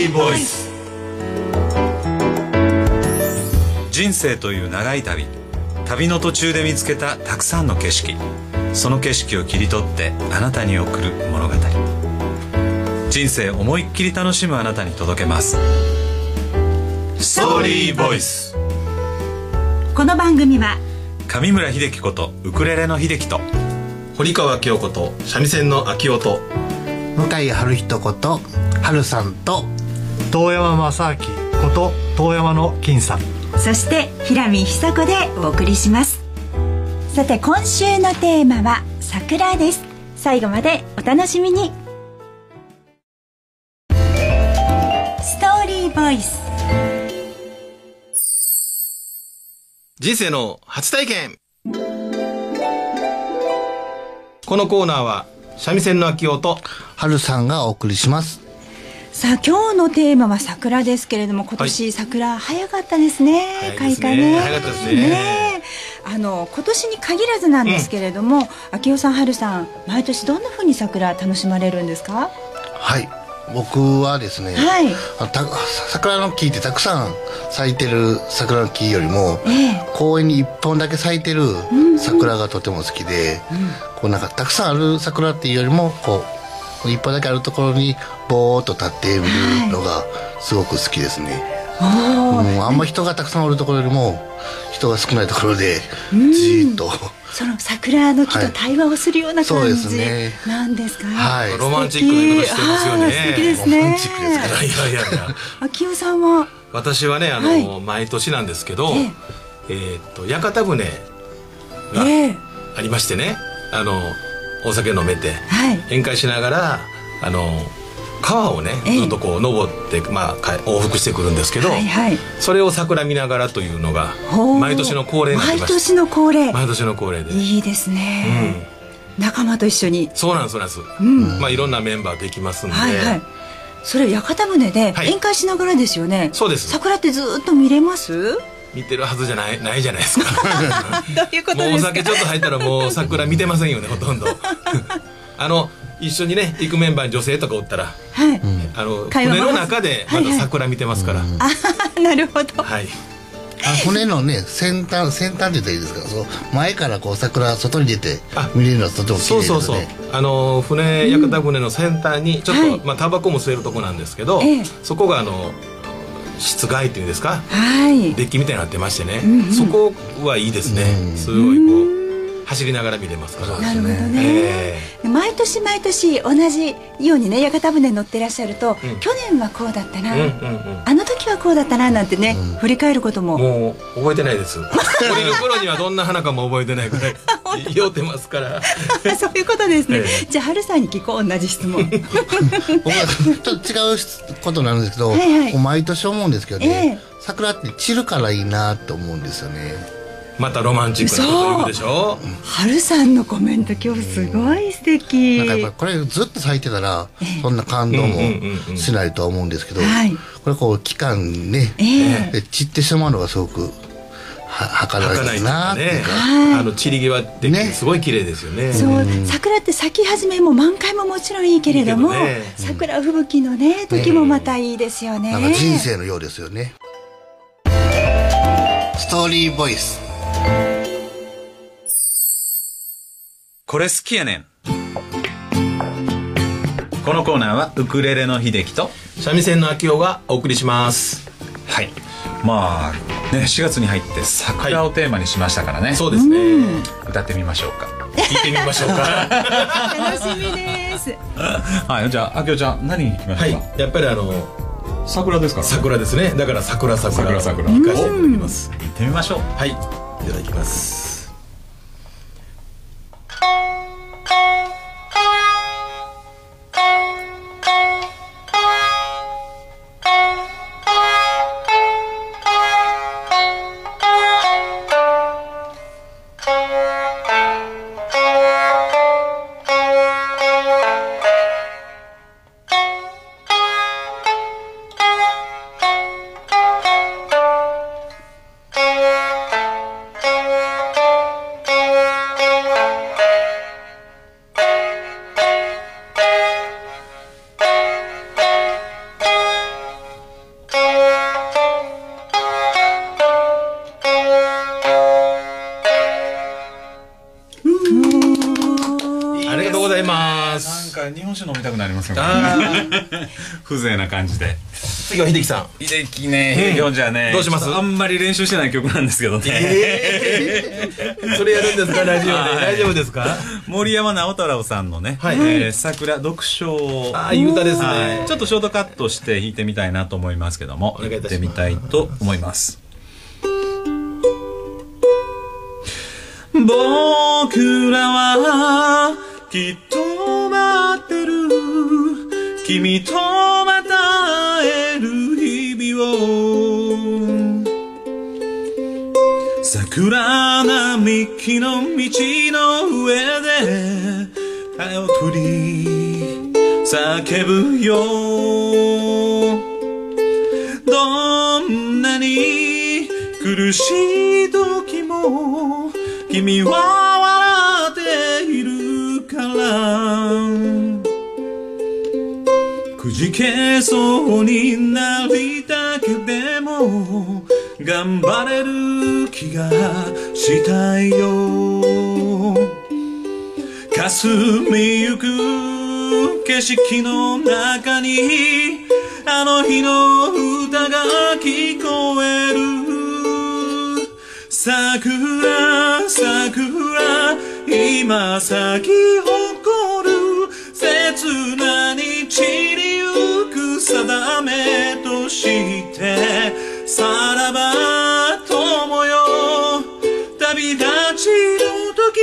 リーボイス人生という長い旅。旅の途中で見つけたたくさんの景色。その景色を切り取ってあなたに送る物語。人生思いっきり楽しむあなたに届けます。ストーリーボイスこの番組は上村秀樹ことウクレレの秀樹と堀川京子と三味線の秋音向井春人こと春さんと遠山正明こと遠山の金さん。そして平見久子でお送りします。さて今週のテーマは桜です。最後までお楽しみに。ストーリーボイス。人生の初体験。このコーナーは三味線の秋音春さんがお送りしますさあ今日のテーマは桜ですけれども今年桜早かったですね、早い開花ね。早かったですね。あの今年に限らずなんですけれども、秋代さん春さん毎年どんな風に桜楽しまれるんですか？はい。僕はですね、はい。桜の木ってたくさん咲いてる桜の木よりも、ええ。公園に一本だけ咲いてる桜がとても好きで、こうなんかたくさんある桜っていうよりもこう一本だけあるところにぼーっと立ってみるのがすごく好きですね、おー。うんあんま人がたくさんおるところよりも人が少ないところでじーっと、その桜の木と対話をするような感そうですじね。なんですか、はい。ロマンチックな言い方してますよね。素敵ですね。ロマンチックですかいやいやいやいや秋代さんは？私はねあの、はい。毎年なんですけどえ。えーっと屋形船がええ。ありましてね。あのお酒飲めてはい。宴会しながらあの川をねええ。ずっとこう登って、まあ、か往復してくるんですけど、はいはい。それを桜見ながらというのが毎年の恒例になってまして毎年の恒例。毎年の恒例で、いいですね、仲間と一緒に。そうなんですそうなんです、まあいろんなメンバーできますんで、はいはい。それ屋形船ではい。宴会しながらですよね、そうです。桜ってずっと見れます？見てるはずじゃないないじゃないですか。どういうこともうお酒ちょっと入ったらもう桜見てませんよねほとんど。あの一緒にね行くメンバーに女性とかおったらはい、あの船の中でまた桜見てますから、あなるほど。はい。あ骨のね先端先端って言ったらいいですか？そう前からこう桜外に出てあ見れるのはとても綺麗ですね。そうそうそう。あの船屋形船の先端にちょっと、はい。まあタバコも吸えるとこなんですけど、ええ。そこがあの室外っていうんですか？はい。デッキみたいになってましてね、んうん。そこはいいですね、うん。すごいこう走りながら見れますから。なるほどね、え毎年毎年同じようにね屋形船に乗ってらっしゃると、うん。去年はこうだったな、うんうんうん。あの時はこうだったななんてね、振り返ることも。もう覚えてないです。降りる頃にはどんな花かも覚えてないぐらい酔ってますから。そういうことですね、えじゃあ春さんに聞こう。同じ質問。僕はちょっと違うことなんですけどはいはい。毎年思うんですけどね、え桜って散るからいいなと思うんですよね。またロマンチックなこと言うでしょ？春さんのコメント今日すごい素敵。なんかやっぱりこれずっと咲いてたらそんな感動もうんうんうんうん。しないとは思うんですけど、はい。これこう期間ね、ええ。で散ってしまうのがすごくは測られてるなっていうか、はい。あの散り際ってね。すごい綺麗ですよね。そう。桜って咲き始めも満開ももちろんいいけれどもいいけどね桜吹雪のね時もまたいいですよね、なんか人生のようですよね。ストーリーボイス。これ好きやねん。このコーナーはウクレレの秀樹と三味線の秋代がお送りします。はい。まあね。4月に入って桜をテーマにしましたからね、そうですね。歌ってみましょうか。聞いてみましょうか。楽しみです。はいじゃああきおちゃん何に行きましはいょうか、やっぱりあの桜ですから桜ですね。だから桜桜。桜桜。行かせていただきます。行ってみましょう。はいいただきますいまなんすか日本酒飲みたくなりますよ。ね 風情な感じで。次は秀樹さん。秀樹ね秀樹じゃあねどうします？あんまり練習してない曲なんで。すけどね、それやるんですか？ラジオで。はい。大丈夫ですか？森山直太朗さんのね「はい。えー桜読書を」ああいい歌ですはい。ねちょっとショートカットして弾いてみたいなと思いますけどもお願いいたします。行ってみたいと思います。僕らはきっと待ってる。君とまた会える日々を。桜並木の道の上で手を取り叫ぶよ。どんなに苦しい時も君はくじけそうになりたくても頑張れる気がしたいよ。霞みゆく景色の中にあの日の歌が聞こえる。桜桜今咲き誇切なに散りゆく定めとしてさらば友よ旅立ちの時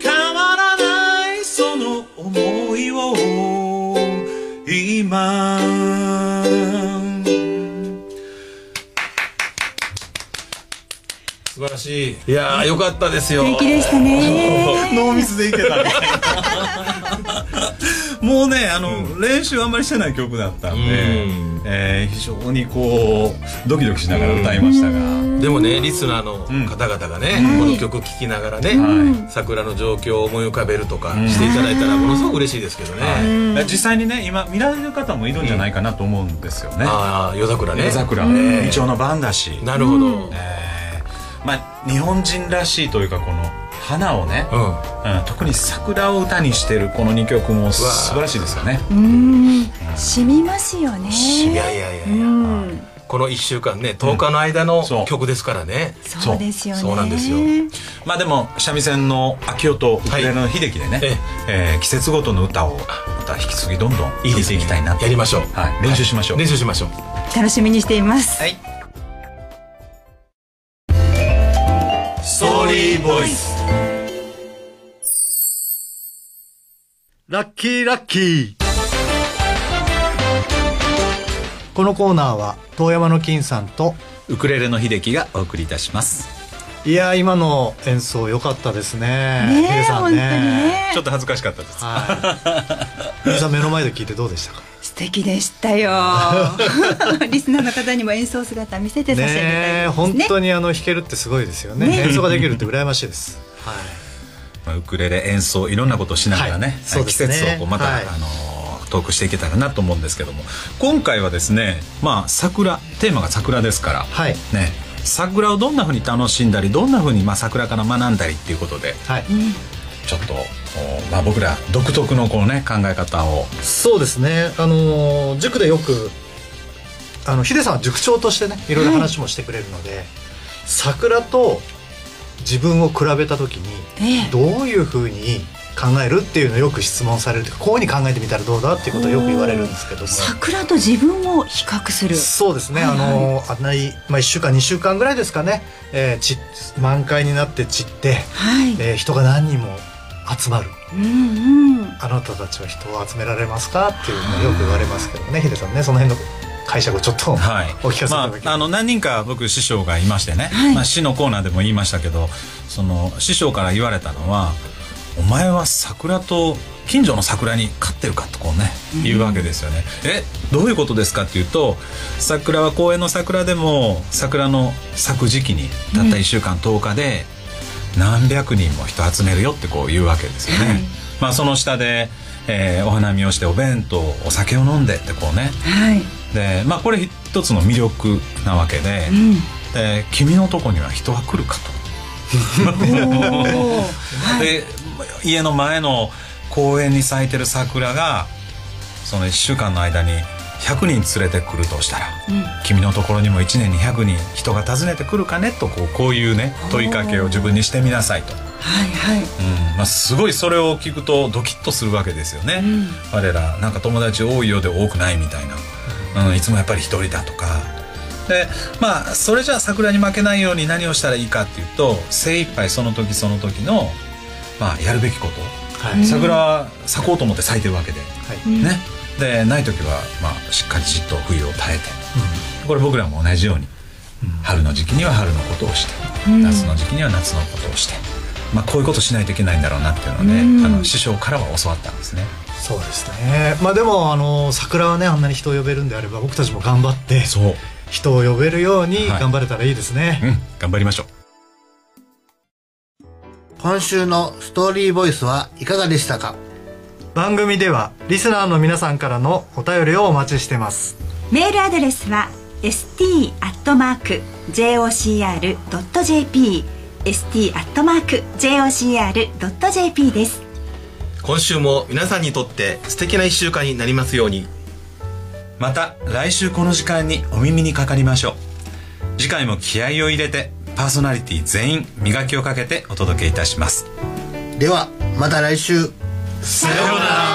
変わらないその思いを今。晴らしい。いやーよかったですよ。素敵でしたね。ノーミスでいけた もうねあの、練習あんまりしてない曲だったんで、うん。えー非常にこうドキドキしながら歌いましたが、でもねリスナーの方々がね、この曲聴きながらね、は桜の状況を思い浮かべるとかしていただいたらものすごく嬉しいですけどね、実際にね今見られる方もいるんじゃないかなと思うんですよね、ああ夜桜ね。夜桜、え。えイチョウの番だし、なるほど、えーまあ日本人らしいというかこの花をね、うん。うん特に桜を歌にしてるこの2曲も素晴らしいですよね。うん。染みますよね。いやいやいやいや、この1週間ね10日の間の曲ですからね、そうですよね。そうなんですよ。まあでも三味線の秋代とウクレレの秀樹でね、ええー季節ごとの歌をまた引き継ぎどんどん弾いていきたいなと。やりましょう、はい、練習しましょう、練習しましょう。楽しみにしています。はいリーボイスラッキーラッキー。このコーナーは遠山の金さんとウクレレの秀樹がお送りいたします。いやー今の演奏良かったですね。ねヒデさんえ本当にね。ねちょっと恥ずかしかったです。はい。ヒデさん目の前で聞いてどうでしたか？素敵でしたよ。リスナーの方にも演奏姿見せてさせていただいてね。えます本当にあの弾けるってすごいですよね。ね。演奏ができるって羨ましいです。はい。まあ、ウクレレ演奏いろんなことをしながらね、はい。ね。季節をこうまた、はい。あのートークしていけたらなと思うんですけども。今回はですねまあ桜テーマが桜ですから、はい。ね桜をどんなふうに楽しんだりどんなふうにまあ桜から学んだりっていうことではいちょっと、おまあ、僕ら独特のこうね考え方を。そうですね。あのー塾でよくあのヒデさんは塾長としてねいろいろ話もしてくれるので、桜と自分を比べた時にええ。どういうふうに考えるっていうのをよく質問されるというかこういうふうに考えてみたらどうだっていうことをよく言われるんですけども。桜と自分を比較する。そうですね、はいはい。あのあんなに、まあ、1週間2週間ぐらいですかね、えーち満開になって散って、はい、えー人が何人も集まる。うんうん。あなたたちは人を集められますか？っていうのをよく言われますけどね。ヒデさんねその辺の解釈をちょっと、はい。お聞かせいただきまあ、あの何人か僕師匠がいましてね、はい。まあ、師のコーナーでも言いましたけどその師匠から言われたのは「お前は桜と近所の桜に勝ってるか」とこうね言うわけですよね。えどういうことですかっていうと桜は公園の桜でも桜の咲く時期にたった1週間10日で何百人も人集めるよってこう言うわけですよね。はい。まあ、その下で、えーお花見をしてお弁当お酒を飲んでってこうね。はい。でまあこれ一つの魅力なわけで、うん。で君のとこには人は来るかと。で家の前の公園に咲いてる桜がその1週間の間に100人連れてくるとしたら、君のところにも1年に100人人が訪ねてくるかねとこうこういうね問いかけを自分にしてみなさいと。はいはい。うん。まあ、すごいそれを聞くとドキッとするわけですよね、我らなんか友達多いようで多くないみたいな、うん、いつもやっぱり一人だとか。でまあそれじゃあ桜に負けないように何をしたらいいかっていうと精一杯その時その時の、まあ、やるべきこと、はい。桜は咲こうと思って咲いてるわけで、はい。ねでない時は、まあ、しっかりじっと冬を耐えて、これ僕らも同じように、春の時期には春のことをして、夏の時期には夏のことをして、まあ、こういうことしないといけないんだろうなっていうのをね、あの師匠からは教わったんですね。そうですね。まあでもあの桜はねあんなに人を呼べるんであれば僕たちも頑張ってそう、人を呼べるようにはい。頑張れたらいいですね、うん、頑張りましょう。今週のストーリーボイスはいかがでしたか？番組ではリスナーの皆さんからのお便りをお待ちしてます。メールアドレスは st.jocr.jp st.jocr.jp です。今週も皆さんにとって素敵な一週間になりますように。また来週この時間にお耳にかかりましょう。次回も気合を入れてパーソナリティ全員磨きをかけてお届けいたします。ではまた来週さようなら